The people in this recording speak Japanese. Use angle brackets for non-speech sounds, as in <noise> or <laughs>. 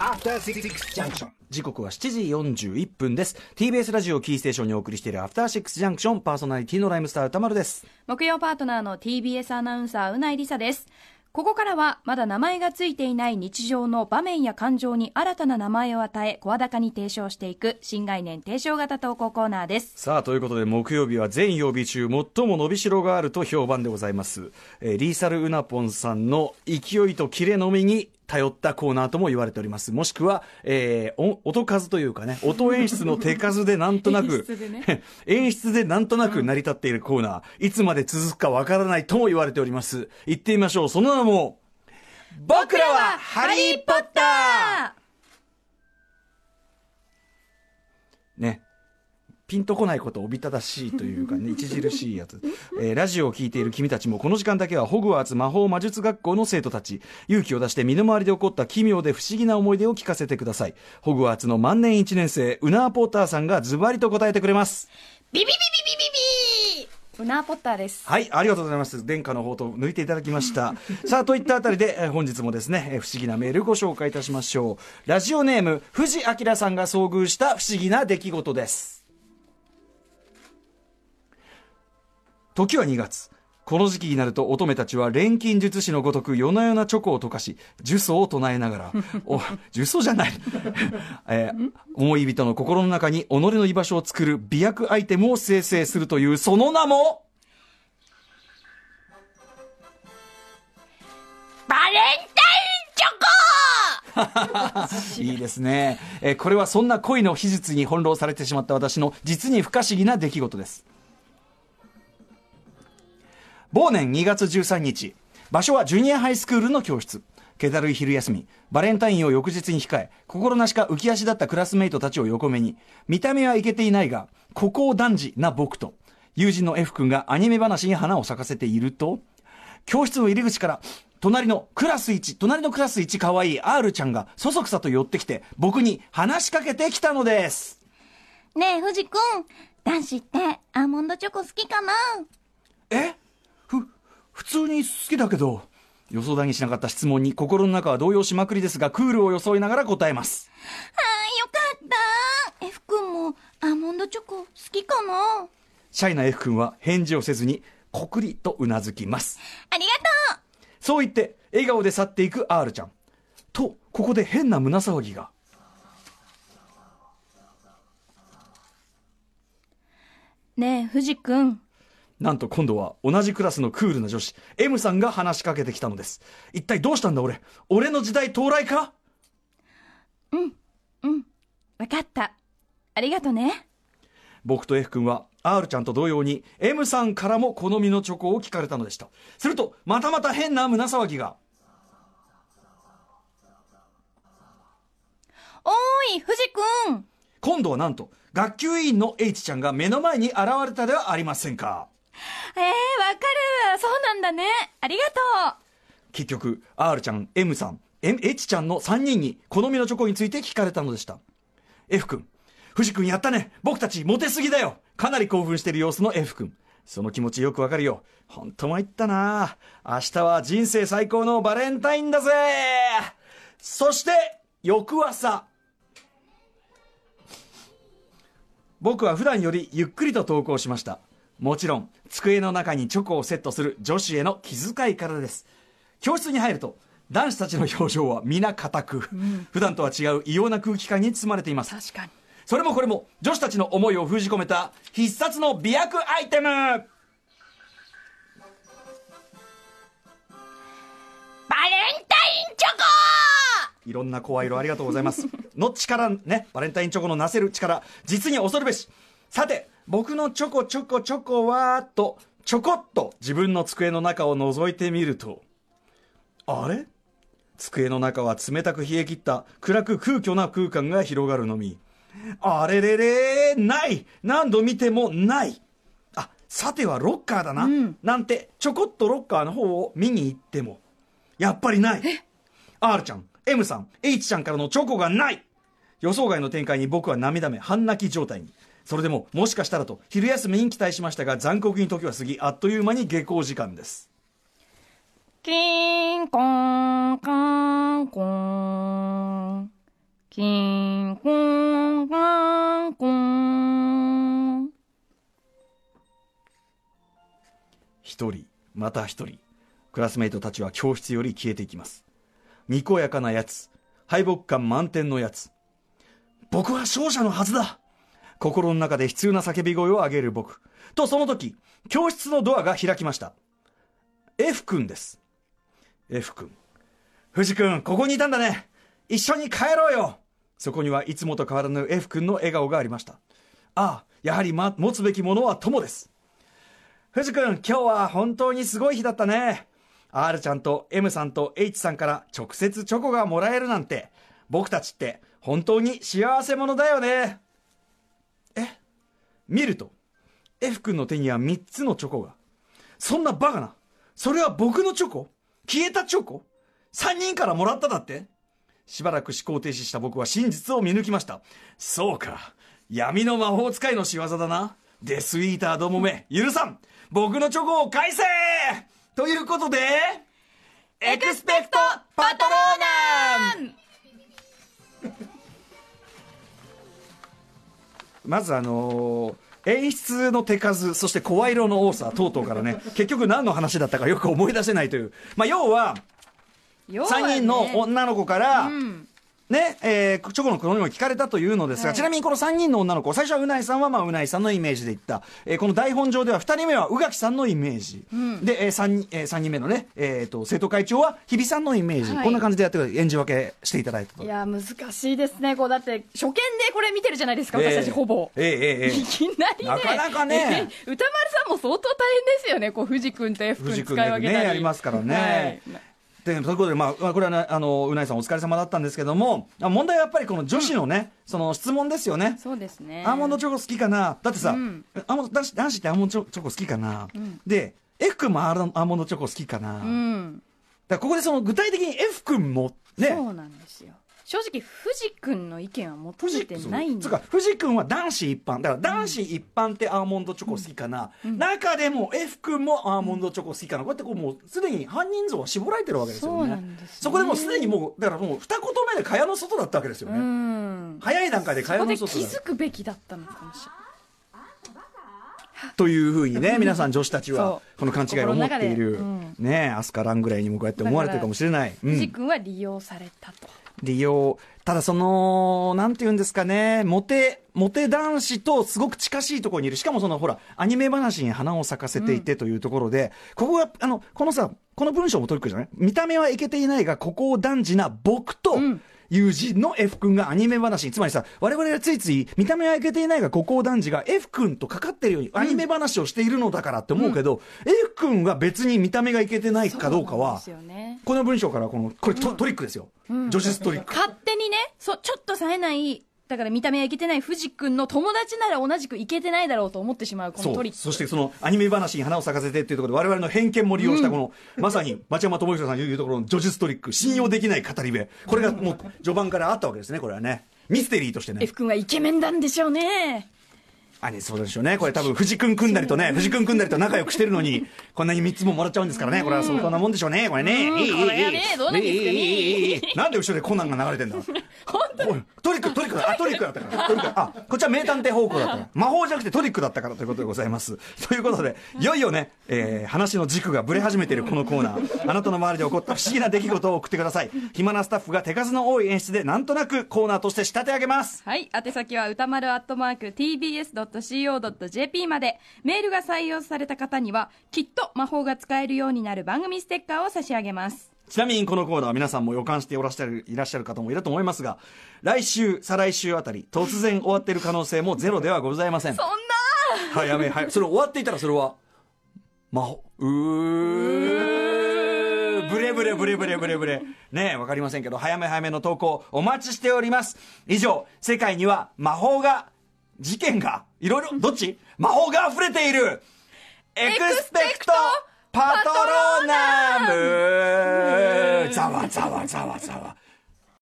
After Six Junction. 時刻は7時41分です。TBS ラジオキーステーションにお送りしているアフターシックスジャンクションパーソナリティのライムスター歌丸です。木曜パートナーの TBS アナウンサーうないりさです。ここからはまだ名前がついていない日常の場面や感情に新たな名前を与え声高に提唱していく新概念提唱型投稿コーナーです。さあということで木曜日は全曜日中最も伸びしろがあると評判でございます、えーリーサルウナポンさんの勢いとキレのみに頼ったコーナーとも言われております。もしくは、えーお音数というかね音演出の手数でなんとなく演出でね。<laughs> 演出でなんとなく成り立っているコーナー、いつまで続くかわからないとも言われております。言ってみましょう。その名も僕らはハリー・ポッター。ね。ピンとこないことおびただしいというかね、<laughs> 著しいやつ。えーラジオを聞いている君たちも、この時間だけはホグワーツ魔法魔術学校の生徒たち、勇気を出して身の回りで起こった奇妙で不思議な思い出を聞かせてください。ホグワーツの万年1年生、ウナーポーターさんがズバリと答えてくれます。ビビビビビビビウナーポッターですはい、ありがとうございます。殿下の方と抜いていただきました。さあ、といったあたりで、えー本日もですね、えー不思議なメールご紹介いたしましょう。ラジオネーム、藤明さんが遭遇した不思議な出来事です。時は2月。この時期になると乙女たちは錬金術師のごとく夜な夜なチョコを溶かし、呪詛を唱えながら、<laughs> お、呪詛じゃない、<laughs> えー思い人の心の中に己の居場所を作る美薬アイテムを生成するという、その名も、バレンタインチョコ <laughs> いいですね。えーこれはそんな恋の秘術に翻弄されてしまった私の実に不可思議な出来事です。某年2月13日、場所はジュニアハイスクールの教室。気だるい昼休み、バレンタインを翌日に控え、心なしか浮き足だったクラスメイトたちを横目に、見た目はいけていないが、孤高男児な僕と、友人の F 君がアニメ話に花を咲かせていると、教室の入り口から、隣のクラス1、隣のクラス1可愛い R ちゃんがそそくさと寄ってきて、僕に話しかけてきたのです。ねえ藤君。男子ってアーモンドチョコ好きかな？え？ふ、普通に好きだけど、予想だにしなかった質問に心の中は動揺しまくりですが、クールを装いながら答えます。あーよかった F 君もアーモンドチョコ好きかなシャイな F 君は返事をせずに、こくりとうなずきます。ありがとそう言って、笑顔で去っていく R ちゃん。と、ここで変な胸騒ぎが。うねえ藤君なんと今度は同じクラスのクールな女子、M さんが話しかけてきたのです。一体どうしたんだ俺？俺の時代到来かわかったありがとね僕と F 君は R ちゃんと同様に M さんからも好みのチョコを聞かれたのでした。すると、またまた変な胸騒ぎが。おーい藤君今度はなんと、学級委員の H ちゃんが目の前に現れたではありませんか。<laughs> えー、わかるそうなんだねありがとう結局、R ちゃん、M さん、M H ちゃんの3人に好みのチョコについて聞かれたのでした。F 君、藤君やったね僕たちモテすぎだよかなり興奮している様子の F 君。その気持ちよくわかるよ。ほんと参ったな明日は人生最高のバレンタインだぜそして、翌朝。僕は普段よりゆっくりと投稿しました。もちろん、机の中にチョコをセットする女子への気遣いからです。教室に入ると、男子たちの表情は皆硬く、普段とは違う異様な空気感に包まれています。確かにそれもこれも女子たちの思いを封じ込めた必殺の美薬アイテムバレンタインチョコいろんな声色ありがとうございます。の力ね、バレンタインチョコのなせる力、実に恐るべし。さて、僕のチョコチョコチョコは、と、ちょこっと自分の机の中を覗いてみると、あれ？机の中は冷たく冷え切った暗く空虚な空間が広がるのみ。あれれれない！何度見てもない！あ、さてはロッカーだな、なんてちょこっとロッカーの方を見に行っても、やっぱりない。R ちゃん、M さん、H ちゃんからのチョコがない！予想外の展開に僕は涙目、半泣き状態に。それでも、もしかしたらと、昼休みに期待しましたが、残酷に時は過ぎ、あっという間に下校時間です。キーンコーンカーンコーキンコンカンコン。一人、また一人、クラスメイトたちは教室より消えていきます。にこやかなやつ、敗北感満点のやつ。僕は勝者のはずだ心の中で悲痛な叫び声を上げる僕。とその時、教室のドアが開きました。F 君です。F 君。藤君、ここにいたんだね。一緒に帰ろうよ。そこにはいつもと変わらぬ F 君の笑顔がありました。ああ、やはり、ま、持つべきものは友です。藤君、今日は本当にすごい日だったね。R ちゃんと M さんと H さんから直接チョコがもらえるなんて、僕たちって本当に幸せ者だよね。見ると、F 君の手には3つのチョコが。そんなバカな。それは僕のチョコ？消えたチョコ ?3 人からもらっただって？しばらく思考停止した僕は真実を見抜きました。そうか。闇の魔法使いの仕業だな。デスイーターどもめ、許さん僕のチョコを返せということで、エクスペクトパトローナムまずあのー演出の手数、そして声色の多さ等々からね、<laughs> 結局何の話だったかよく思い出せないという。まあ、要は、要はね3人の女の子から、うん。ね、えーチョコの好みを聞かれたというのですが、はいちなみにこの3人の女の子、最初はうないさんは、まあ、うないさんのイメージで言った。えーこの台本上では2人目は宇垣さんのイメージ。で、え 3, 人えー三人目のね、えーと、生徒会長は日比さんのイメージ。はいこんな感じでやって演じ分けしていただいたと。いや、難しいですね。こう、だって、初見でこれ見てるじゃないですか、えー私たちほぼ。えーえーえ <laughs> いーきなりね。なかなかねえー歌丸さんも相当大変ですよね。こう、藤君と F 君藤使い分けたり。やりますからね。はいでということで、まあ、まあこれはね、あの、うないさんお疲れ様だったんですけども、あ問題はやっぱりこの女子のね、その質問ですよね。そうですね。アーモンドチョコ好きかな？だってさ、うんアーモンド男子男子ってアーモンドチョコ好きかな、んで、F 君もアーモンドチョコ好きかな、だかうん。らここでその具体的に F 君もね、そうなんですよ。正直、藤君の意見は求めてないんつうかだ。藤君は男子一般。だから男子一般ってアーモンドチョコ好きかな、中でも F 君もアーモンドチョコ好きかな。こうやってこうもうすでに犯人像は絞られてるわけですよね。そうなんですね。そこでもうすでにもうだからもう二言目で蚊帳の外だったわけですようね、ん。早い段階で蚊帳そこでの外だ気づくべきだったのかもしれない。というふうにね、皆さん女子たちはこの勘違いを持っている、心の中で。ね、アスカランぐらいにもこうやって思われてるかもしれない。うん。藤君は利用されたと。利用。ただその、なんて言うんですかね、モテ、モテ男子とすごく近しいところにいる。しかもその、ほら、アニメ話に花を咲かせていてというところで、ここが、あの、このさ、この文章もトリックじゃない？見た目はいけていないが、ここを男児な僕と、ん友人の F 君がアニメ話に、つまりさ、我々がついつい、見た目はいけていないが、ここを男児が F 君とかかってるように、アニメ話をしているのだからって思うけど、F 君が別に見た目がいけてないかどうかはね。この文章からこの、これト,、トリックですよ。うん女子トリック。勝手にね、そ、ちょっと冴えない、だから見た目はいけてない藤君の友達なら同じくいけてないだろうと思ってしまうこのトリック。そしてそのアニメ話に花を咲かせてっていうところでわれわれの偏見も利用したこの、うん、<laughs> まさに町山智久さんいうところの叙述トリック信用できない語り部。これがもう序盤からあったわけですねこれはね。ミステリーとしてね。F 君はイケメンなんでしょうね。あれそうでしょうね。これ多分藤君組んだりとね藤君組んだりと仲良くしてるのにこんなに3つももらっちゃうんですからね。これはそんなもんでしょうね。これね。いれはねどうなんですかね。<laughs> なんで後ろでコナンが流れてんだ。<laughs> トリックトリックだ。あトリックだったから。トリックあこっちは名探偵方向だったから。魔法じゃなくてトリックだったからということでございます。<laughs> ということでいよいよね、えー話の軸がぶれ始めているこのコーナー。あなたの周りで起こった不思議な出来事を送ってください。暇なスタッフが手数の多い演出でなんとなくコーナーとして仕立て上げます。はい。宛先は歌丸アットマーク tbs.co.jp まで。メールが採用された方には、きっと魔法が使えるようになる番組ステッカーを差し上げます。ちなみにこのコーナーは皆さんも予感していらっしゃるいらっしゃる方もいると思いますが来週再来週あたり突然終わっている可能性もゼロではございません。そんなはいやめはいそれ終わっていたらそれは魔法。うー。ブレブレブレブレブレブレ。ねえわかりませんけど早め早めの投稿お待ちしております。以上世界には魔法が事件がいろいろどっち？魔法が溢れているエクスペクトパトローナムざわざわざわざわ